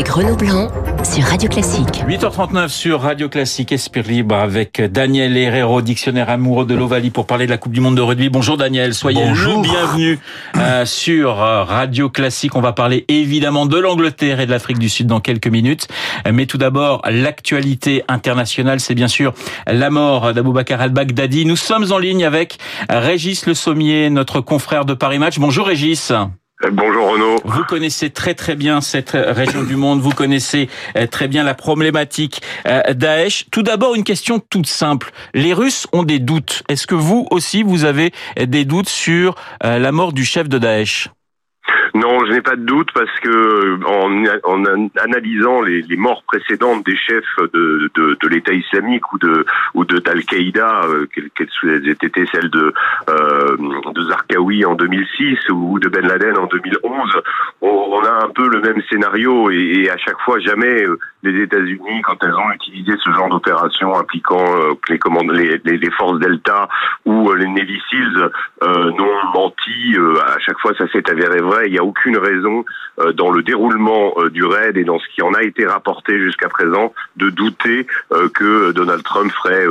avec Renaud Blanc sur Radio Classique. 8h39 sur Radio Classique, Esprit Libre avec Daniel Herrero, dictionnaire amoureux de l'Ovalie pour parler de la Coupe du Monde de rugby. Bonjour Daniel, soyez Bonjour. le bienvenu euh, sur euh, Radio Classique. On va parler évidemment de l'Angleterre et de l'Afrique du Sud dans quelques minutes. Mais tout d'abord, l'actualité internationale, c'est bien sûr la mort d'Aboubacar al-Baghdadi. Nous sommes en ligne avec Régis Le Sommier, notre confrère de Paris Match. Bonjour Régis. Bonjour Renaud. Vous connaissez très très bien cette région du monde, vous connaissez euh, très bien la problématique euh, Daesh. Tout d'abord, une question toute simple. Les Russes ont des doutes. Est-ce que vous aussi, vous avez des doutes sur euh, la mort du chef de Daesh? Non, je n'ai pas de doute parce que en, en analysant les, les, morts précédentes des chefs de, de, de l'État islamique ou de ou de d'Al-Qaïda, euh, qu'elles aient été celles de euh, de Zarqawi en 2006 ou de Ben Laden en 2011, on, on a un peu le même scénario et, et à chaque fois jamais euh, les États-Unis, quand elles ont utilisé ce genre d'opération impliquant euh, les, commandes, les, les, forces Delta ou euh, les Navy Seals, euh, n'ont menti. à chaque fois, ça s'est avéré vrai. Aucune raison euh, dans le déroulement euh, du raid et dans ce qui en a été rapporté jusqu'à présent de douter euh, que Donald Trump ferait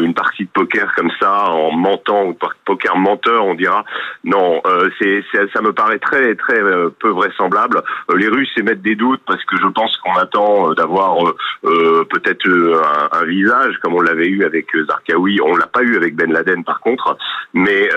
une partie de poker comme ça en mentant ou poker menteur, on dira. Non, c'est ça me paraît très très peu vraisemblable. les Russes émettent des doutes parce que je pense qu'on attend d'avoir peut-être un, un, visage comme on l'avait eu avec Zarqawi. On l'a pas eu avec Ben Laden par contre, mais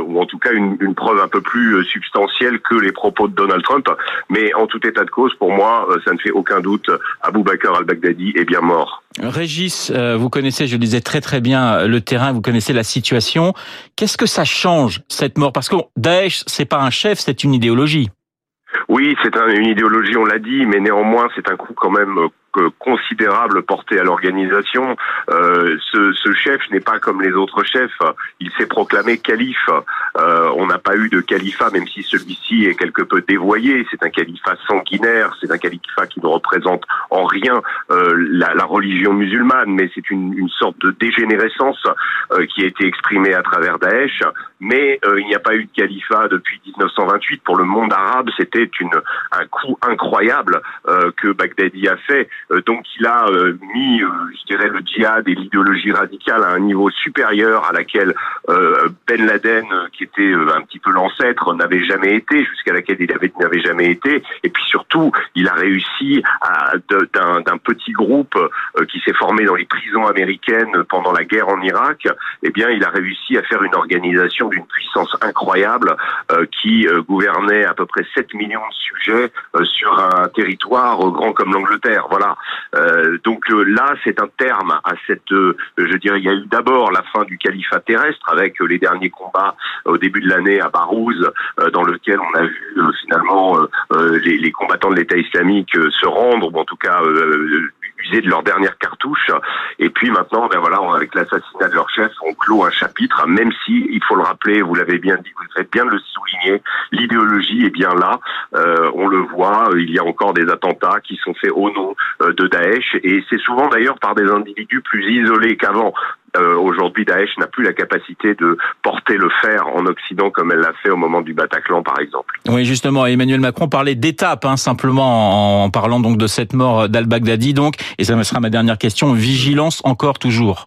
ou en tout cas une, une preuve un peu plus substantielle que les propos de Donald Trump. Mais en tout état de cause, pour moi, ça ne fait aucun doute. Abou Bakr al-Baghdadi est bien mort. Régis, vous connaissez, je le disais très très bien, le terrain, vous connaissez la situation. Qu'est-ce que ça change, cette mort? Parce que Daesh, c'est pas un chef, c'est une idéologie. Oui, c'est un, une idéologie, on l'a dit, mais néanmoins, c'est un coup quand même considérable porté à l'organisation. Euh, ce, ce, chef n'est pas comme les autres chefs. Il s'est proclamé calife. Euh, on n'a pas eu de califat, même si celui-ci est quelque peu dévoyé. C'est un califat sanguinaire. C'est un califat qui ne représente en rien euh, la, la, religion musulmane, mais c'est une, une, sorte de dégénérescence euh, qui a été exprimée à travers Daesh. Mais euh, il n'y a pas eu de califat depuis 1928 pour le monde arabe. C'était un coup incroyable euh, que Baghdadi a fait. Donc il a mis, je dirais, le djihad et l'idéologie radicale à un niveau supérieur à laquelle Ben Laden, qui était un petit peu l'ancêtre, n'avait jamais été, jusqu'à laquelle il n'avait jamais été. Et puis surtout, il a réussi d'un petit groupe qui s'est formé dans les prisons américaines pendant la guerre en Irak. Eh bien, il a réussi à faire une organisation d'une puissance incroyable qui gouvernait à peu près 7 millions de sujets sur un territoire grand comme l'Angleterre. Voilà. Euh, donc euh, là, c'est un terme à cette. Euh, je dirais, il y a eu d'abord la fin du califat terrestre avec les derniers combats au début de l'année à Barouz, dans lequel on a vu finalement les, les, combattants de l'État islamique se rendre, ou en tout cas user de leur dernière cartouche. Et puis maintenant, ben voilà, avec l'assassinat de leur chef, on clôt un chapitre, même si, il faut le rappeler, vous l'avez bien dit, vous faites bien de le souligner, l'idéologie est bien là. Euh, on le voit, il y a encore des attentats qui sont faits au nom de Daesh, et c'est souvent d'ailleurs par des individus plus isolés qu'avant. Euh, Aujourd'hui, Daesh n'a plus la capacité de porter le fer en Occident comme elle l'a fait au moment du Bataclan, par exemple. Oui, justement, Emmanuel Macron parlait d'étapes, hein, simplement en parlant donc de cette mort d'Al-Baghdadi. Donc, et ça me sera ma dernière question, vigilance encore toujours.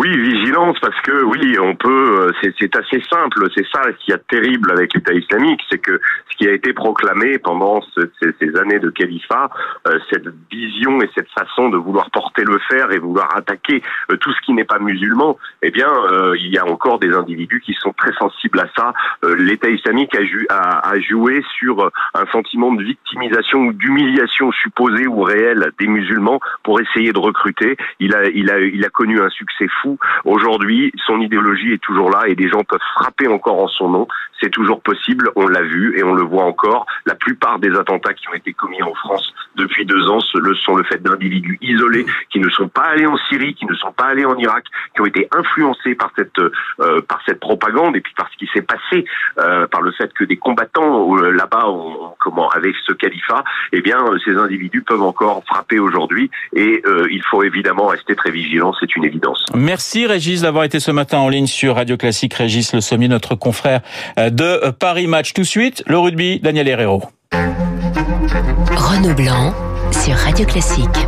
Oui, vigilance, parce que oui, on peut. C'est assez simple. C'est ça ce qui est terrible avec l'État islamique, c'est que ce qui a été proclamé pendant ce, ces, ces, années de califat, euh, cette vision et cette façon de vouloir porter le fer et vouloir attaquer euh, tout ce qui n'est pas musulman, eh bien, euh, il y a encore des individus qui sont très sensibles à ça. L'État islamique a, a, a, joué sur un sentiment de victimisation ou d'humiliation supposée ou réelle des musulmans pour essayer de recruter. Il a, il a, il a connu un succès fou Aujourd'hui, son idéologie est toujours là et des gens peuvent frapper encore en son nom. C'est toujours possible, on l'a vu et on le voit encore. La plupart des attentats qui ont été commis en France depuis deux ans le sont le fait d'individus isolés qui ne sont pas allés en Syrie, qui ne sont pas allés en Irak, qui ont été influencés par cette euh, par cette propagande et puis par ce qui s'est passé, euh, par le fait que des combattants euh, là-bas, comment avec ce califat, eh bien ces individus peuvent encore frapper aujourd'hui et il faut évidemment rester très vigilant, c'est une évidence. Régis d'avoir été ce matin en ligne sur Radio Classique. Régis Le Sommier, notre confrère de Paris Match. Tout de suite, le rugby, Daniel Herrero. Renaud Blanc sur Radio Classique.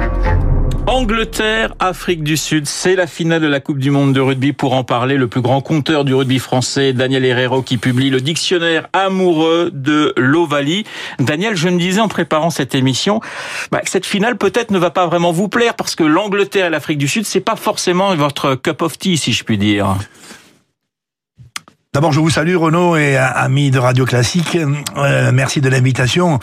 Angleterre, Afrique du Sud, c'est la finale de la Coupe du Monde de rugby. Pour en parler, le plus grand compteur du rugby français, Daniel Herrero, qui publie le dictionnaire amoureux de l'Ovalie. Daniel, je me disais en préparant cette émission, bah, cette finale peut-être ne va pas vraiment vous plaire parce que l'Angleterre et l'Afrique du Sud, c'est pas forcément votre cup of tea, si je puis dire. D'abord, je vous salue Renaud et amis de Radio Classique. Euh, merci de l'invitation.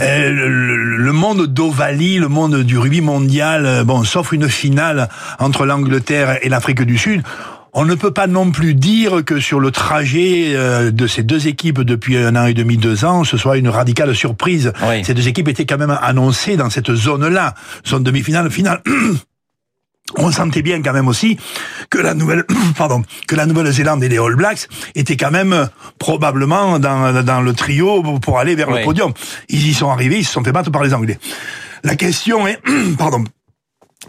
Euh, le, monde d'Ovalie, le monde du rugby mondial, euh, bon, sauf une finale entre l'Angleterre et l'Afrique du Sud. On ne peut pas non plus dire que sur le trajet de ces deux équipes depuis un an et demi, deux ans, ce soit une radicale surprise. Ces deux équipes étaient quand même annoncées dans cette zone-là, zone demi-finale, finale. on sentait bien quand même aussi que la nouvelle pardon que la Nouvelle-Zélande et les All Blacks étaient quand même euh, probablement dans, dans le trio pour aller vers le podium. Ils y sont arrivés, ils se sont fait battre par les Anglais. La question est pardon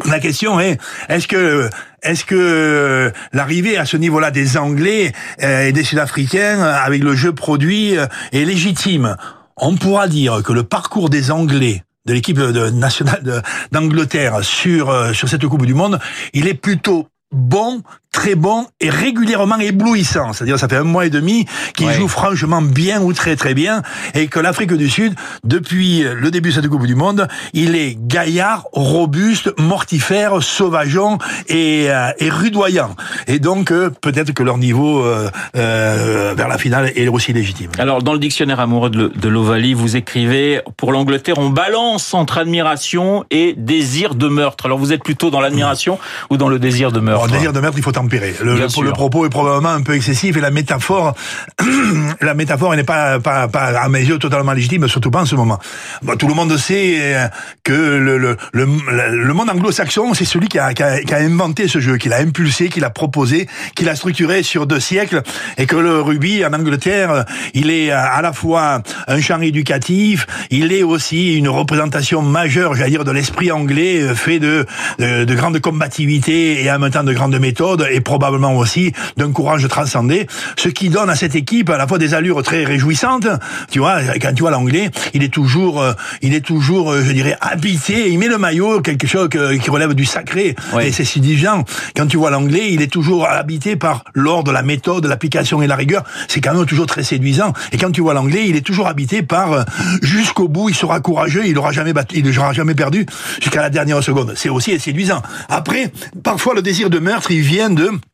la question est est-ce que est-ce que euh, l'arrivée à ce niveau-là des Anglais euh, et des Sud-Africains avec le jeu produit est légitime? On pourra dire que le parcours des Anglais de l'équipe nationale d'Angleterre sur euh, sur cette Coupe du Monde, il est plutôt bon très bon et régulièrement éblouissant. C'est-à-dire, ça fait un mois et demi qu'il joue franchement bien ou très très bien et que l'Afrique du Sud, depuis le début de cette Coupe du Monde, il est gaillard, robuste, mortifère, sauvageon et, euh, et rudoyant. Et donc, euh, peut-être que leur niveau euh, euh, vers la finale est aussi légitime. Alors, dans le dictionnaire amoureux de l'Ovalie, vous écrivez, pour l'Angleterre, on balance entre admiration et désir de meurtre. Alors, vous êtes plutôt dans l'admiration ou dans le désir de meurtre Le désir de meurtre, il faut le, le, propos est probablement un peu excessif et la métaphore, la métaphore n'est pas, pas, pas à mes yeux totalement légitime, surtout pas en ce moment. tout le monde sait euh, que le, le, le, monde anglo-saxon, c'est celui qui a, qui, a, qui a, inventé ce jeu, qui l'a impulsé, qui l'a proposé, qui l'a structuré sur deux siècles, et que le rugby en Angleterre, il est à la fois un champ éducatif, il est aussi une représentation majeure, j'allais dire, de l'esprit anglais, euh, fait de, de, de grande combativité et en même temps de grande méthode et probablement aussi d'un courage transcendé, ce qui donne à cette équipe à la fois des allures très réjouissantes. Tu vois, quand tu vois l'anglais, il est toujours, euh, il est toujours, euh, je dirais, habité. Il met le maillot, quelque chose qui relève du sacré. Et c'est séduisant. Quand tu vois l'anglais, il est toujours habité par l'ordre, la méthode, l'application et la rigueur. C'est quand même toujours très séduisant. Et quand tu vois l'anglais, il est toujours habité par euh, jusqu'au bout, il sera courageux, il aura jamais battu, il n'aura jamais perdu jusqu'à la dernière seconde. C'est aussi séduisant. Après, parfois le désir de meurtre, il vient de Bloom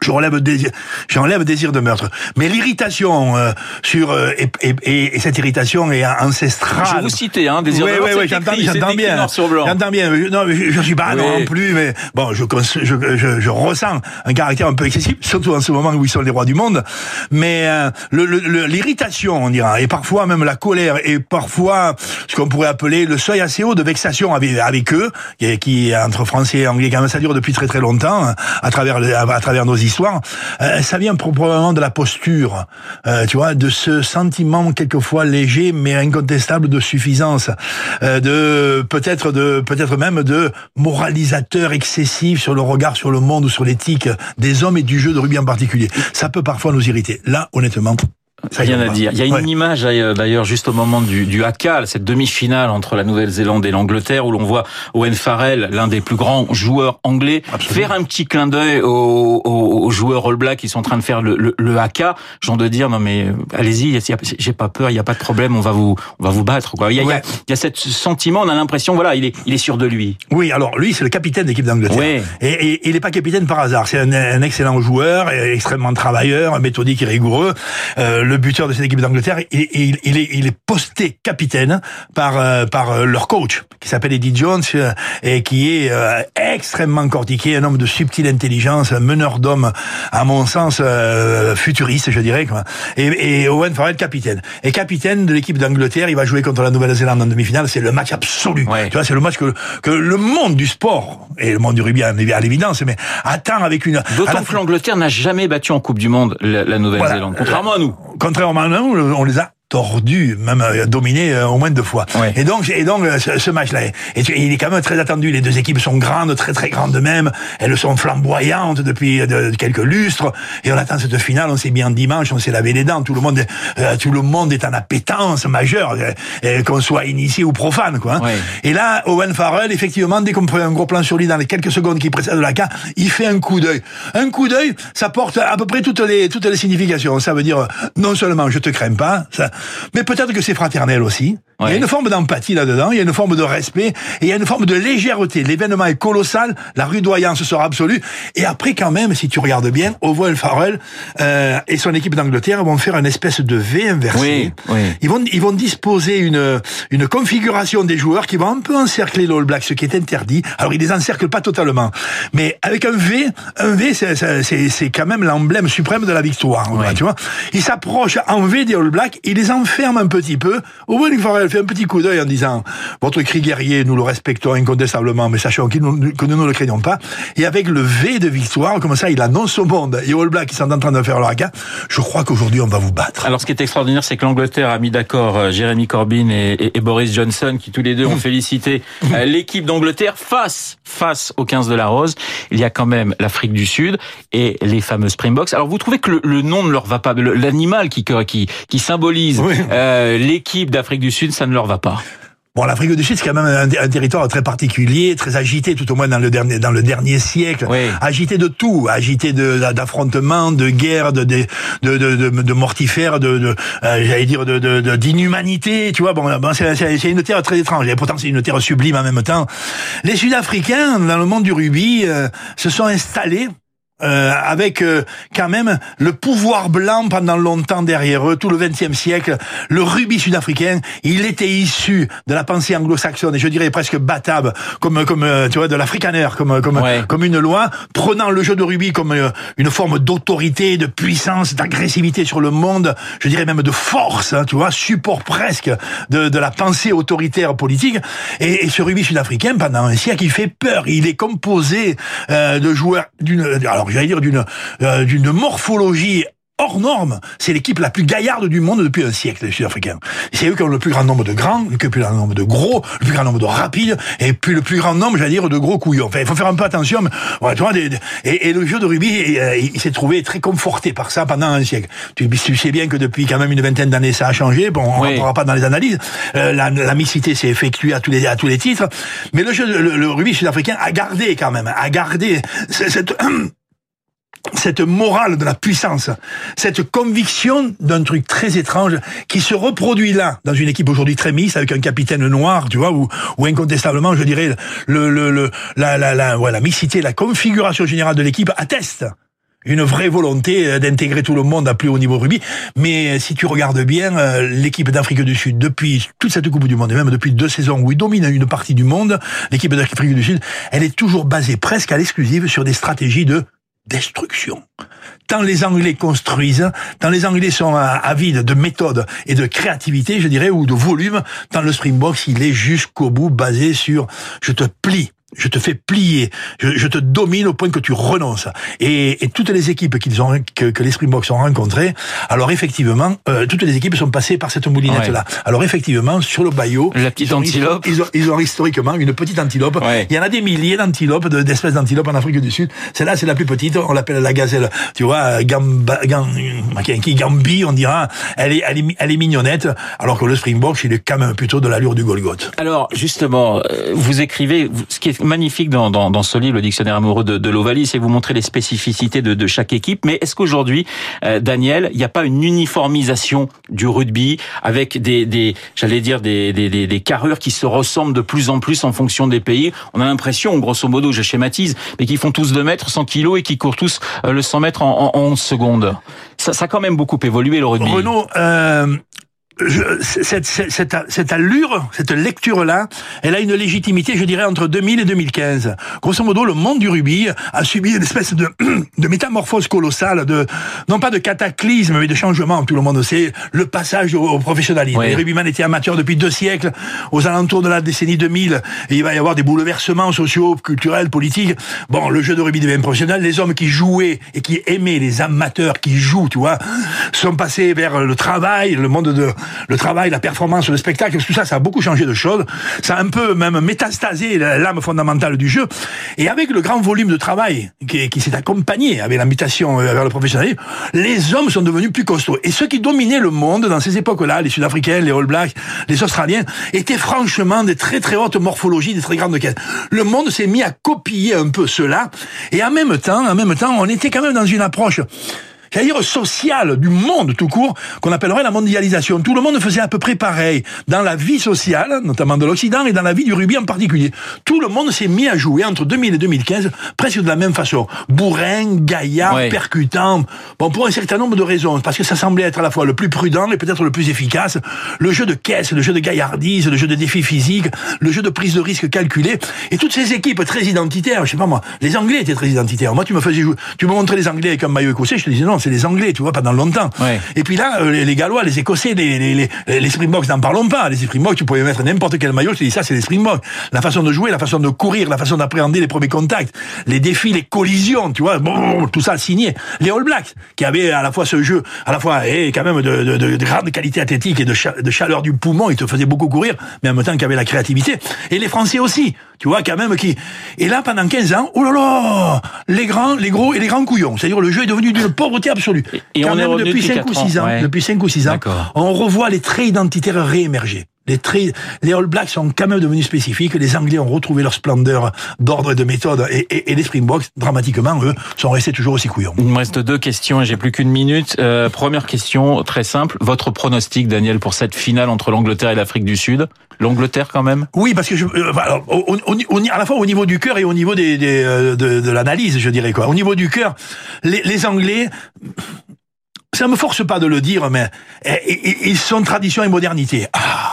j'enlève désir, j'enlève désir de meurtre. Mais l'irritation euh, sur euh, et, et, et, cette irritation est ancestrale. Je vous citer, hein, désir de meurtre. Oui, oui, j'entends, j'entends bien. J'entends bien. Non, mais je, je suis pas non plus, mais bon, je, je, je, je, ressens un caractère un peu excessif, surtout en ce moment où ils sont les rois du monde. Mais euh, l'irritation, le, on dira, et parfois même la colère, et parfois ce qu'on pourrait appeler le seuil assez haut de vexation avec, avec eux, qui, qui entre Français et Anglais, quand même, ça dure depuis très très longtemps, hein, à travers à travers nos histoires, euh, ça vient probablement de la posture, euh, tu vois, de ce sentiment quelquefois léger mais incontestable de suffisance, euh, de peut-être de peut-être même de moralisateur excessif sur le regard sur le monde ou sur l'éthique des hommes et du jeu de rugby en particulier. Ça peut parfois nous irriter. Là, honnêtement, Rien à dire. Il y a une image d'ailleurs juste au moment du, du haka, cette demi-finale entre la Nouvelle-Zélande et l'Angleterre, où l'on voit Owen Farrell, l'un des plus grands joueurs anglais, faire un petit clin d'œil aux, aux, joueurs All Black qui sont en train de faire le, le, le haka, genre de dire non mais allez-y, j'ai pas peur, il y a pas de problème, on va vous on va vous battre. Quoi. Il y a, il y a, ce sentiment, on a l'impression, voilà, il est il est sûr de lui. Oui, alors lui c'est le capitaine d'équipe d'Angleterre. Et, et, il n'est pas capitaine par hasard. C'est un, un, excellent joueur, extrêmement travailleur, méthodique et rigoureux. Euh, le buteur de cette équipe d'Angleterre, il, il, est, il est posté capitaine par, euh, par euh, leur coach, qui s'appelle Eddie Jones, euh, et qui est extrêmement cortiqué, un homme de subtile intelligence, un meneur d'hommes, à mon sens, futuriste, je dirais. Quoi. Et, et Owen Farrell, capitaine. Et capitaine de l'équipe d'Angleterre, il va jouer contre la Nouvelle-Zélande en demi-finale. C'est le match absolu. Tu vois, c'est le match que, que le monde du sport, et le monde du rugby à l'évidence, mais attend avec une... D'autant que l'Angleterre n'a jamais battu en Coupe du Monde la, Nouvelle-Zélande, contrairement à nous contrairement à nous, on les a tordu, même euh, dominé euh, au moins deux fois. Ouais. Et donc, et donc euh, ce, ce match-là, il est quand même très attendu. Les deux équipes sont grandes, très très grandes même. Elles sont flamboyantes depuis de- quelques lustres. Et on attend cette finale. On s'est mis en dimanche, on s'est lavé les dents. Tout le monde, est- euh, tout le monde est en appétence majeure, euh, qu'on soit initié ou profane, quoi. hein. Ouais. Et là, Owen Farrell, effectivement, dès qu'on prend un gros plan sur lui dans les quelques secondes qui précèdent la cas, il fait un coup d'œil. Un coup d'œil, ça porte à peu près toutes les toutes les significations. Ça veut dire non seulement je te crains pas, ça, mais peut-être que c'est fraternel aussi. Il y a une forme d'empathie là-dedans, il y a une forme de respect, et il y a une forme de légèreté. L'événement est colossal, la rudoyance sera absolue. Et après, quand même, si tu regardes bien, Owen Farrell euh, et son équipe d'Angleterre vont faire une espèce de V inversé. Oui, oui. Ils vont, ils vont disposer une, une configuration des joueurs qui vont un peu encercler l'All Black, ce qui est interdit. Alors, ils les encerclent pas totalement. Mais avec un V, un V, c'est- c'est quand même l'emblème suprême de la victoire. Ouais. Tu vois Ils s'approchent en V des All Blacks, ils les enferment un petit peu. Owen Farrell fait un petit coup d'œil en disant, votre cri guerrier, nous le respectons incontestablement, mais sachons nous- que nous ne le craignons pas. Et avec le V de victoire, comme ça, il annonce au monde et All Blacks qui sont en train de faire leur haka, je crois qu'aujourd'hui, on va vous battre. Alors, ce qui est extraordinaire, c'est que l'Angleterre a mis d'accord euh, Jeremy Corbyn et, et- et Boris Johnson, qui tous les deux ont félicité euh, l'équipe d'Angleterre face face aux 15 de la Rose. Il y a quand même l'Afrique du Sud et les fameux Springboks. Alors, vous trouvez que le, le nom ne leur va pas, l'animal qui qui qui symbolise Oui. euh, l'équipe d'Afrique du Sud, ça ne leur va pas. Bon, l'Afrique du Sud, c'est quand même un, un territoire très particulier, très agité, tout au moins dans le dernier, dans le dernier siècle. Oui. Agité de tout, agité de d'affrontements, de guerres, de de de, de, de, de mortifères, de, de euh, j'allais dire de d'inhumanité. Tu vois, bon, bon c'est c'est- c'est une terre très étrange. Et pourtant, c'est une terre sublime en même temps. Les Sud-Africains, dans le monde du rugby, euh, se sont installés euh, avec euh, quand même le pouvoir blanc pendant longtemps derrière eux, tout le XXe siècle. Le rugby sud-africain, il était issu de la pensée anglo-saxonne, et je dirais presque battable, comme comme euh, tu vois de l'afrikaner, comme comme Ouais. comme une loi, prenant le jeu de rugby comme euh, une forme d'autorité, de puissance, d'agressivité sur le monde, je dirais même de force, hein, tu vois, support presque de, de la pensée autoritaire politique. Et, et ce rugby sud-africain, pendant un siècle, il fait peur. Il est composé euh, de joueurs d'une, alors j'allais dire d'une euh, d'une morphologie hors norme. C'est l'équipe la plus gaillarde du monde depuis un siècle, les Sud-Africains. C'est eux qui ont le plus grand nombre de grands, le plus grand nombre de gros, le plus grand nombre de rapides, et puis le plus grand nombre, j'allais dire, de gros couillons. Enfin, il faut faire un peu attention. Mais, ouais, tu vois, des- des- et, et le jeu de rugby, euh, il s'est trouvé très conforté par ça pendant un siècle. Tu, tu sais bien que depuis quand même une vingtaine d'années, ça a changé. Bon, on Oui. rentrera pas dans les analyses. Euh, la, la mixité s'est effectuée à tous les à tous les titres, mais le jeu, le, le rugby sud-africain a gardé quand même, a gardé ce- cette cette morale de la puissance, cette conviction d'un truc très étrange qui se reproduit là, dans une équipe aujourd'hui très mixte, avec un capitaine noir, tu vois, où, où incontestablement, je dirais, le, le, le, la, la, la, ouais, la mixité, la configuration générale de l'équipe atteste une vraie volonté euh, d'intégrer tout le monde à plus haut niveau rugby. Mais euh, si tu regardes bien, euh, l'équipe d'Afrique du Sud, depuis toute cette Coupe du Monde, et même depuis deux saisons où il domine une partie du monde, l'équipe d'Afrique du Sud, elle est toujours basée presque à l'exclusive sur des stratégies de destruction. Tant les Anglais construisent, tant les Anglais sont avides de méthode et de créativité, je dirais, ou de volume, tant le Springboks, il est jusqu'au bout basé sur je te plie. Je te fais plier, je, je te domine au point que tu renonces. Et, et toutes les équipes qu'ils ont, que, que les Springboks ont rencontrées, alors effectivement, euh, toutes les équipes sont passées par cette moulinette-là. Alors effectivement, sur le Bayou, La petite ils ont, antilope. Ils ont, ils ont historiquement une petite antilope. Ouais. Il y en a des milliers d'antilopes, de- d'espèces d'antilopes en Afrique du Sud. Celle-là, c'est la plus petite. On l'appelle la gazelle. Tu vois, euh, gamba, gam, qui Gambi, on dira. Elle est, elle est, elle est mignonnette. Alors que le Springbok, il est quand même plutôt de l'allure du Golgoth. Alors justement, euh, vous écrivez, ce qui est magnifique dans, dans, dans ce livre, le dictionnaire amoureux de, de l'Ovalie, c'est vous montrez les spécificités de, de chaque équipe. Mais est-ce qu'aujourd'hui, euh, Daniel, il n'y a pas une uniformisation du rugby avec des, des j'allais dire des, des, des, carrures qui se ressemblent de plus en plus en fonction des pays? On a l'impression, grosso modo, je schématise, mais qu'ils font tous 2 mètres, 100 kilos et qui courent tous euh, le 100 mètres en, en, en 11 secondes. Ça, ça a quand même beaucoup évolué le rugby. Renaud, euh, je- cette, cette, cette, cette allure, cette lecture-là, elle a une légitimité, je dirais, entre 2000 et 2015. Grosso modo, le monde du rugby a subi une espèce de, de métamorphose colossale, de non pas de cataclysme, mais de changement. Tout le monde sait le passage au, au professionnalisme. Oui. Les rugbyman étaient amateurs depuis deux siècles, aux alentours de la décennie 2000, et il va y avoir des bouleversements sociaux, culturels, politiques. Bon, le jeu de rugby devient professionnel. Les hommes qui jouaient et qui aimaient les amateurs qui jouent, tu vois, sont passés vers le travail, le monde de le travail, la performance, le spectacle, tout ça, ça a beaucoup changé de choses. Ça a un peu même métastasé l'âme fondamentale du jeu. Et avec le grand volume de travail qui, s'est accompagné avec l'invitation euh, vers le professionnalisme, les hommes sont devenus plus costauds. Et ceux qui dominaient le monde dans ces époques-là, les Sud-Africains, les All Blacks, les Australiens, étaient franchement des très très hautes morphologies, des très grandes caisses. Le monde s'est mis à copier un peu cela. Et en même temps, en même temps, on était quand même dans une approche cest dire social du monde tout court, qu'on appellerait la mondialisation. Tout le monde faisait à peu près pareil dans la vie sociale, notamment de l'Occident, et dans la vie du rugby en particulier. Tout le monde s'est mis à jouer entre 2000 et 2015 presque de la même façon. Bourrin, gaillard, percutant. Bon, pour un certain nombre de raisons, parce que ça semblait être à la fois le plus prudent et peut-être le plus efficace. Le jeu de caisse, le jeu de gaillardise, le jeu de défi physique, le jeu de prise de risque calculé, et toutes ces équipes très identitaires. Je sais pas moi, les Anglais étaient très identitaires. Moi, tu me faisais jouer, tu me montrais les Anglais avec un maillot écossais, je te disais non, c'est les Anglais, tu vois, pendant longtemps. Et puis là, euh, les, Gallois, les Écossais, les, les, les, Springboks, n'en parlons pas. Les Springboks, tu pouvais mettre n'importe quel maillot, te dis ça, c'est les Springboks. La façon de jouer, la façon de courir, la façon d'appréhender les premiers contacts, les défis, les collisions, tu vois, tout ça signé. Les All Blacks, qui avaient à la fois ce jeu, à la fois, et quand même de, de, de, grande qualité athlétique et de, de chaleur du poumon, ils te faisaient beaucoup courir, mais en même temps qui avaient la créativité. Et les Français aussi, tu vois, quand même, qui... Et là, pendant 15 ans, oh là là, les grands, les gros et les grands couillons. C'est-à-dire, le jeu est devenu d'une pauvreté absolue. Et, on est revenu depuis 5 ou 6 ans, depuis 5 ou 6 ans, on revoit les traits identitaires réémerger. Les, traits, les All Blacks sont quand même devenus spécifiques. Les Anglais ont retrouvé leur splendeur d'ordre et de méthode. Et, et, les Springboks, dramatiquement, eux, sont restés toujours aussi couillons. Il me reste deux questions et j'ai plus qu'une minute. Euh, première question, très simple. Votre pronostic, Daniel, pour cette finale entre l'Angleterre et l'Afrique du Sud? L'Angleterre quand même? Oui, parce que je, euh, alors, à la fois au niveau du cœur et au niveau des, des euh, de, de l'analyse, je dirais quoi. Au niveau du cœur, les, les Anglais, ça me force pas de le dire, mais eh, ils sont tradition et modernité. Ah.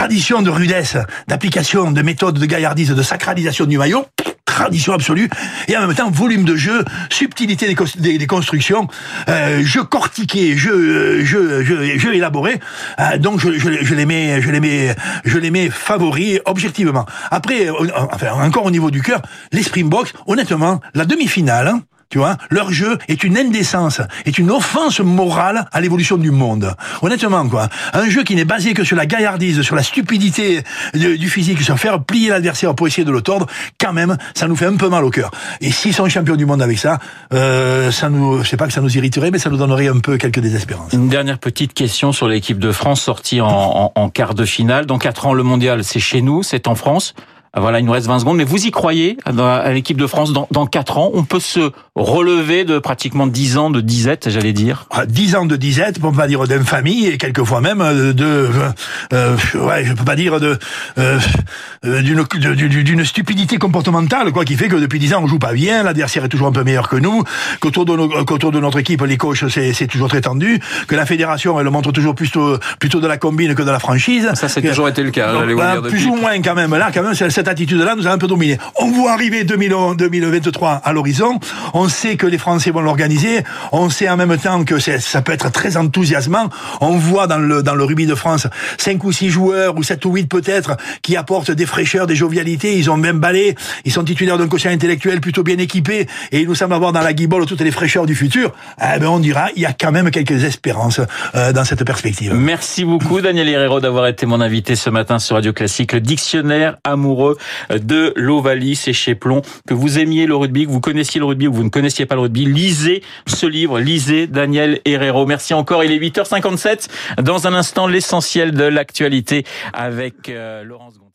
Tradition de rudesse, d'application, de méthode, de gaillardise, de sacralisation du maillot tradition absolue, et en même temps volume de jeu, subtilité des, constructions, euh, jeu cortiqué, jeu, jeu, jeu, jeu élaboré. Euh, donc je, je, je, les mets, je les mets, je les mets favoris objectivement. Après, euh, enfin encore au niveau du cœur, les Springboks, honnêtement, la demi-finale. Hein, tu vois, leur jeu est une indécence, est une offense morale à l'évolution du monde. Honnêtement, quoi. Un jeu qui n'est basé que sur la gaillardise, sur la stupidité du physique, sur faire plier l'adversaire pour essayer de le tordre, quand même, ça nous fait un peu mal au cœur. Et s'ils sont champions du monde avec ça, euh, ça nous, je sais pas que ça nous irriterait, mais ça nous donnerait un peu quelques désespérances. Une dernière petite question sur l'équipe de France sortie en, en, en quart de finale. Dans quatre ans, le mondial, c'est chez nous, c'est en France. Ah, voilà, il nous reste 20 secondes, mais vous y croyez à l'équipe de France dans, dans 4 ans? On peut se relever de pratiquement 10 ans de disette, j'allais dire? 10 ah, ans de disette, pour pas dire d'infamie, et quelquefois même euh, de... Euh, euh, ouais, je peux pas dire de euh, d'une d'une stupidité comportementale, quoi, qui fait que depuis 10 ans on joue pas bien, l'adversaire est toujours un peu meilleur que nous, qu'autour de, qu'autour de notre équipe, les coachs, c'est toujours très tendu, que la fédération, elle montre toujours plutôt, plutôt de la combine que de la franchise. Ça, c'est toujours été le cas, donc, bah, Plus ou moins quand même, là, quand même, c'est cette attitude-là nous a un peu dominé. On voit arriver 2023 à l'horizon. On sait que les Français vont l'organiser. On sait en même temps que ça peut être très enthousiasmant. On voit dans le, dans rugby de France cinq ou six joueurs ou sept ou huit peut-être qui apportent des fraîcheurs, des jovialités. Ils ont même balé. Ils sont titulaires d'un quotient intellectuel plutôt bien équipé et ils nous semblent avoir dans la guibole toutes les fraîcheurs du futur. Eh ben, on dira, il y a quand même quelques espérances euh, dans cette perspective. Merci beaucoup, Daniel Herrero, d'avoir été mon invité ce matin sur Radio Classique. Le dictionnaire amoureux de l'Ovalie, c'est chez Plomb. Que vous aimiez le rugby, que vous connaissiez le rugby ou que vous ne connaissiez pas le rugby, lisez ce livre, lisez Daniel Herrero. Merci encore, il est 8h57. Dans un instant, l'essentiel de l'actualité avec euh, Laurence Gondin.